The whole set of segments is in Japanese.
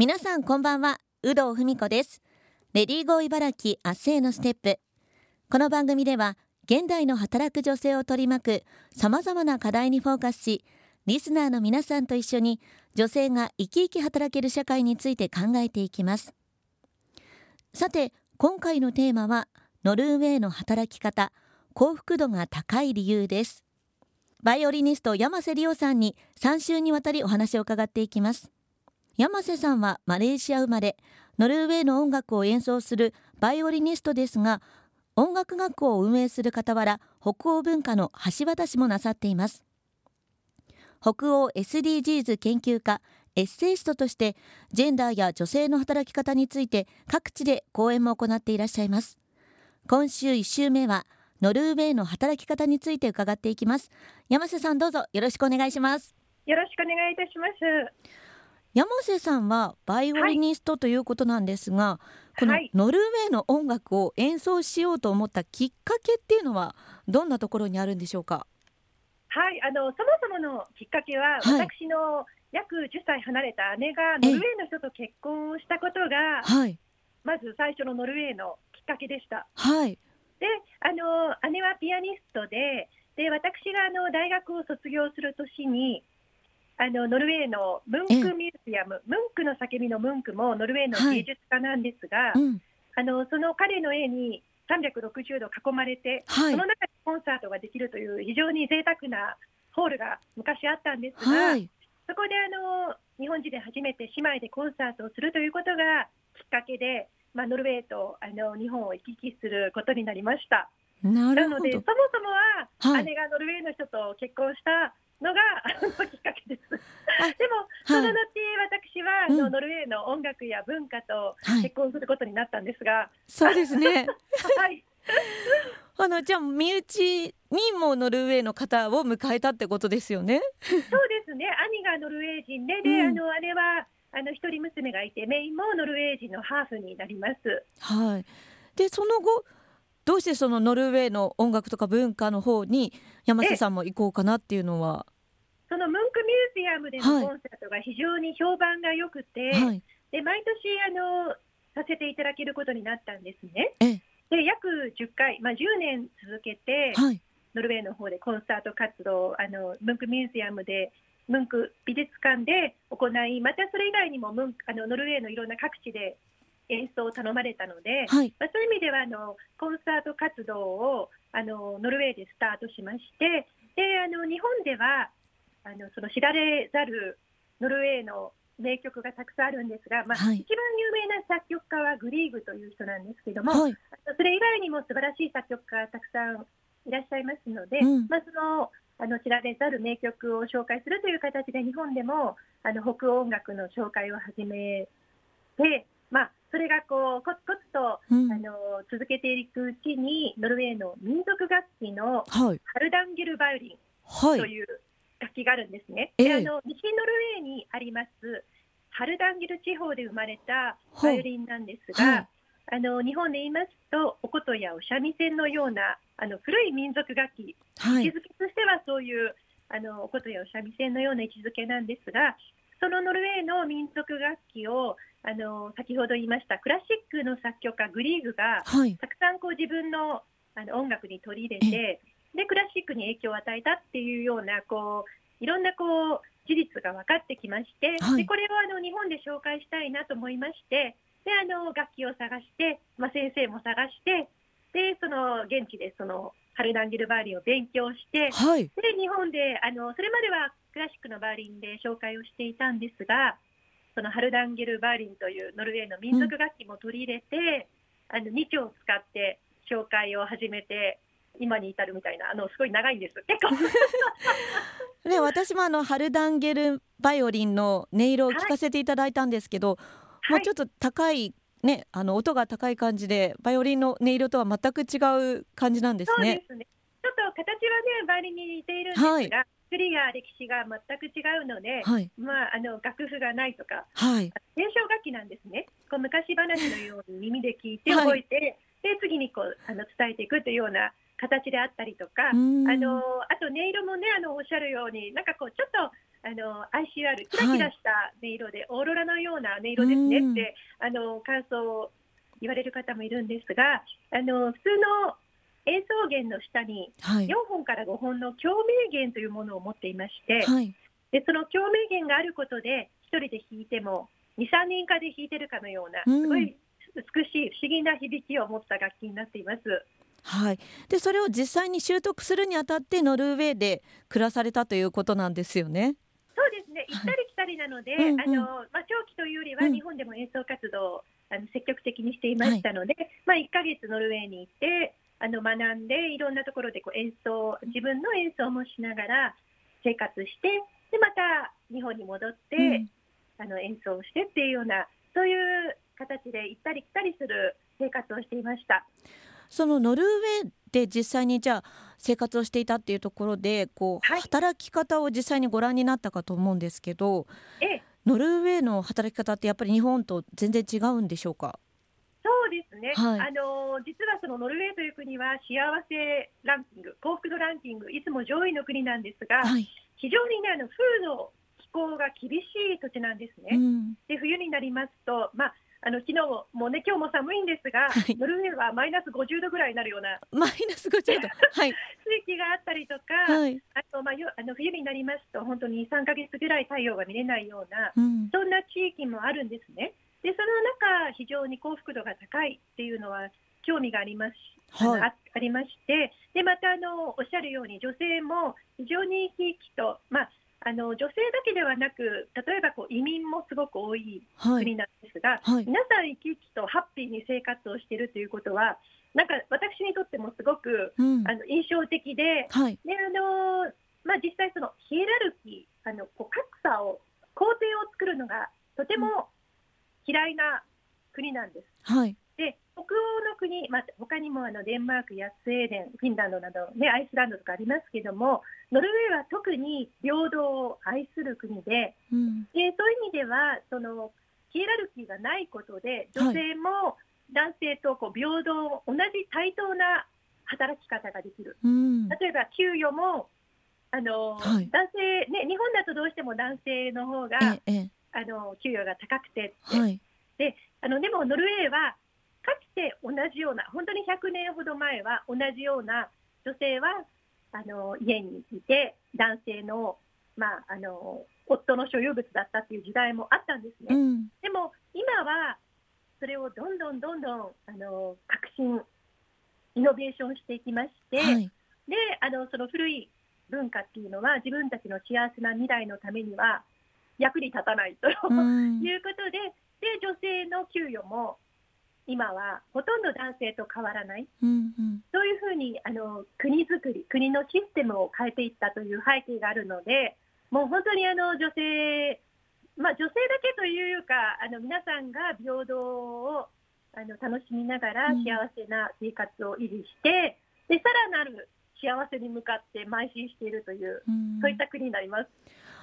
皆さんこんばんは有働文子です。レディーゴー茨城明日へのステップ。この番組では現代の働く女性を取り巻く様々な課題にフォーカスしリスナーの皆さんと一緒に女性が生き生き働ける社会について考えていきます。さて今回のテーマはノルウェーの働き方幸福度が高い理由です。バイオリニスト山瀬理央さんに3週にわたりお話を伺っていきます。山瀬さんはマレーシア生まれノルウェーの音楽を演奏するバイオリニストですが音楽学校を運営する傍ら北欧文化の橋渡しもなさっています。北欧 SDGs 研究家エッセイストとしてジェンダーや女性の働き方について各地で講演も行っていらっしゃいます。今週1週目はノルウェーの働き方について伺っていきます。山瀬さんどうぞよろしくお願いします。よろしくお願いいたします。山瀬さんはバイオリニストということなんですが、はい、このノルウェーの音楽を演奏しようと思ったきっかけっていうのはどんなところにあるんでしょうか？はい、あのそもそものきっかけは、はい、私の約10歳離れた姉がノルウェーの人と結婚をしたことが、はい、まず最初のノルウェーのきっかけでした。はい、であの姉はピアニストでで私があの大学を卒業する年にあのノルウェーのムンクミュージアム、ムンクの叫びのムンクもノルウェーの芸術家なんですが、はい。うん、あのその彼の絵に360度囲まれて、はい、その中でコンサートができるという非常に贅沢なホールが昔あったんですが、はい、そこであの日本人で初めて姉妹でコンサートをするということがきっかけで、まあ、ノルウェーとあの日本を行き来することになりました。なのでそもそもは、姉がノルウェーの人と結婚したのがきっかけです。でも、その後、私は、あのノルウェーの音楽や文化と結婚することになったんですが、そうですね。はい。あのじゃあ身内にもノルウェーの方を迎えたってことですよね？そうですね。兄がノルウェー人で、で、あの姉はあの一人娘がいて、メインもノルウェー人のハーフになります。はい。でその後どうしてそのノルウェーの音楽とか文化の方に山瀬さんも行こうかなっていうのはそのムンクミュージアムでのコンサートが非常に評判が良くて、はい、で毎年あのさせていただけることになったんですね。で約10回、まあ、10年続けて、はい、ノルウェーの方でコンサート活動あのムンクミュージアムでムンク美術館で行いまたそれ以外にもムンあのノルウェーのいろんな各地で演奏を頼まれたので、はい、まあ、そういう意味ではあのコンサート活動をあのノルウェーでスタートしましてであの日本ではあのその知られざるノルウェーの名曲がたくさんあるんですが、まあ、はい、一番有名な作曲家はグリーグという人なんですけども、はい、それ以外にも素晴らしい作曲家がたくさんいらっしゃいますので、うん、まあ、そのあの知られざる名曲を紹介するという形で日本でもあの北欧音楽の紹介を始めて、まあ、それがこうコツコツと、うん、あの続けていくうちにノルウェーの民族楽器のハルダンゲルバイオリンという楽器があるんですね。はい、あの西ノルウェーにありますハルダンゲル地方で生まれたバイオリンなんですが、はい、あの日本で言いますとお琴やお三味線のようなあの古い民族楽器、はい、位置づけとしてはそういうあのお琴やお三味線のような位置づけなんですがそのノルウェーの民族楽器をあの先ほど言いましたクラシックの作曲家グリーグが、はい、たくさんこう自分のあの音楽に取り入れてでクラシックに影響を与えたっていうようなこういろんなこう事実が分かってきまして、はい、でこれをあの日本で紹介したいなと思いましてであの楽器を探して、まあ、先生も探してでその現地でそのハルダンギルバーリンを勉強して、はい、で日本であのそれまではクラシックのバーリンで紹介をしていたんですがそのハルダンゲルバーリンというノルウェーの民族楽器も取り入れて、うん、あの2丁を使って紹介を始めて今に至るみたいなあのすごい長いんです。結構。ね私もあのハルダンゲルバイオリンの音色を聞かせていただいたんですけど、はい、もうちょっと高いねあの音が高い感じでバイオリンの音色とは全く違う感じなんですね。そうですね。ちょっと形はねバイオリンに似ているんですが、はい。作りが歴史が全く違うので、はい、まあ、あの楽譜がないとか、はい、伝承楽器なんですね。こう昔話のように耳で聞いて覚えて、はい、で次にこうあの伝えていくというような形であったりとか、あのあと音色もねあのおっしゃるようになんかこうちょっとあの ICR キラキラした音色で、はい、オーロラのような音色ですねって、あの感想を言われる方もいるんですがあの普通の演奏弦の下に4本から5本の共鳴弦というものを持っていまして、はい、でその共鳴弦があることで1人で弾いても23人かで弾いてるかのようなすごい美しい不思議な響きを持った楽器になっています。はい、でそれを実際に習得するにあたってノルウェーで暮らされたということなんですよね。そうですね。行ったり来たりなので、はい、あのまあ、長期というよりは日本でも演奏活動を、あの積極的にしていましたので、はい、まあ、1か月ノルウェーに行ってあの学んでいろんなところでこう演奏自分の演奏もしながら生活してでまた日本に戻って、うん、あの演奏してっていうようなそういう形で行ったり来たりする生活をしていました。そのノルウェーで実際にじゃあ生活をしていたっていうところでこう、はい、働き方を実際にご覧になったかと思うんですけど、ええ、ノルウェーの働き方ってやっぱり日本と全然違うんでしょうか？そうですね、はい、あの実はそのノルウェーという国は幸せランキング幸福度ランキングいつも上位の国なんですが、はい、非常にねあの風土気候が厳しい土地なんですね。うん、で冬になりますと、まああの昨日ももうね今日も寒いんですが、はい、ノルウェーはマイナス50度ぐらいになるような。マイナス50度、はい、地域があったりとか、はい、あとまあよあの冬になりますと本当に3か月ぐらい太陽が見れないような、うん、そんな地域もあるんですね。でその中非常に幸福度が高いっていうのは興味があります。はい、あありまして。でまたあのおっしゃるように女性も非常に生き生きと、まあ、あの女性だけではなく例えばこう移民もすごく多い国なんですが、はい。はい、皆さん生き生きとハッピーに生活をしているということはなんか私にとってもすごく、うん、あの印象的で,、はい、であのまあ、実際そのヒエラルキーあのこう格差を工程を作るのがとても嫌いな国なんです。はい、で北欧の国、まあ、他にもあのデンマークやスウェーデン、フィンランドなど、ね、アイスランドとかありますけども、ノルウェーは特に平等を愛する国で、うん、でそういう意味ではそのヒエラルキーがないことで、女性も男性とこう平等、同じ対等な働き方ができる。うん、例えば給与もあの、はい、男性、ね、日本だとどうしても男性の方が、あの給与が高くてって、はい、であのでもノルウェーはかつて同じような本当に100年ほど前は同じような女性はあの家にいて男性の,、まあ、あの夫の所有物だったっていう時代もあったんですね。うん、でも今はそれをどんどんどんどんあの革新イノベーションしていきまして、はい、であのその古い文化っていうのは自分たちの幸せな未来のためには役に立たないと、うん、いうことでで女性の給与も今はほとんど男性と変わらない、うんうん、そういうふうにあの国づくり国のシステムを変えていったという背景があるのでもう本当にあの女性、まあ、女性だけというかあの皆さんが平等をあの楽しみながら幸せな生活を維持して、うん、でさらなる幸せに向かって邁進しているという、うん、そういった国になります。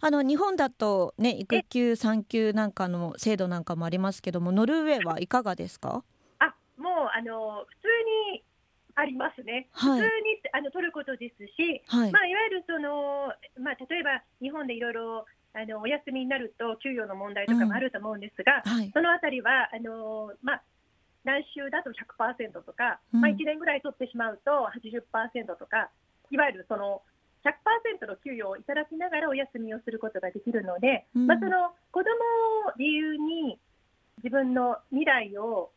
あの日本だとね育休産休なんかの制度なんかもありますけどもノルウェーはい。かがですか？あもうあの普通にありますね、はい、普通にあの取ることですし、はい、まあ、いわゆるその、まあ、例えば日本でいろいろあのお休みになると給与の問題とかもあると思うんですが、うん。はい、そのあたりはあの、まあ、来週だと100%とか、うん、まあ、1年ぐらい取ってしまうと80%とかいわゆるその100%の給与をいただきながらお休みをすることができるので、うん、まあ、その子どもを理由に自分の未来を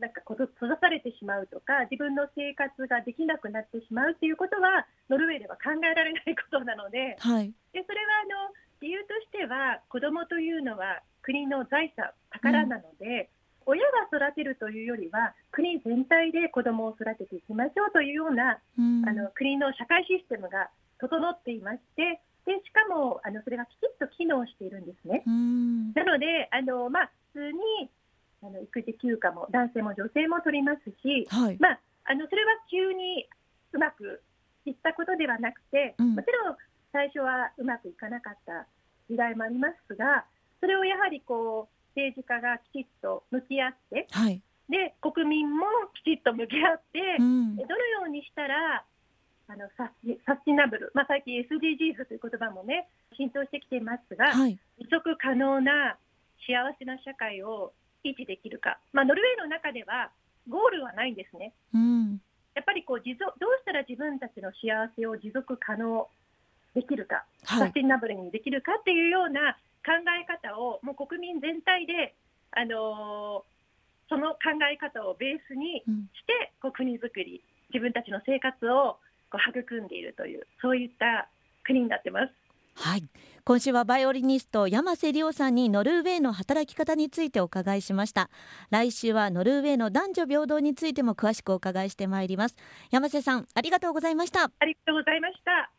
なんか閉ざされてしまうとか自分の生活ができなくなってしまうということはノルウェーでは考えられないことなのではい、でそれはあの理由としては子どもというのは国の財産宝なので、うん、親が育てるというよりは国全体で子どもを育てていきましょうというような、うん、あの国の社会システムが整っていましてでしかもあのそれがきちっと機能しているんですね。なのであの、まあ、普通にあの育児休暇も男性も女性も取りますし、はい、まあ、あのそれは急にうまくいったことではなくて、うん、もちろん最初はうまくいかなかった時代もありますがそれをやはりこう政治家がきちっと向き合って、はい、で国民もきちっと向き合って、うん、どのようにしたらあのササスティナブル、まあ、最近 SDGs という言葉もね浸透してきていますが、はい、持続可能な幸せな社会を維持できるか、まあ、ノルウェーの中ではゴールはないんですね。うん、やっぱりこう持続どうしたら自分たちの幸せを持続可能できるか、はい、サスティナブルにできるかっていうような考え方をもう国民全体で、あのー、その考え方をベースにして、こう国づくり自分たちの生活をこう育んでいるというそういった国になってます。はい。今週はバイオリニスト山瀬亮さんにノルウェーの働き方についてお伺いしました。来週はノルウェーの男女平等についても詳しくお伺いしてまいります。山瀬さんありがとうございました。ありがとうございました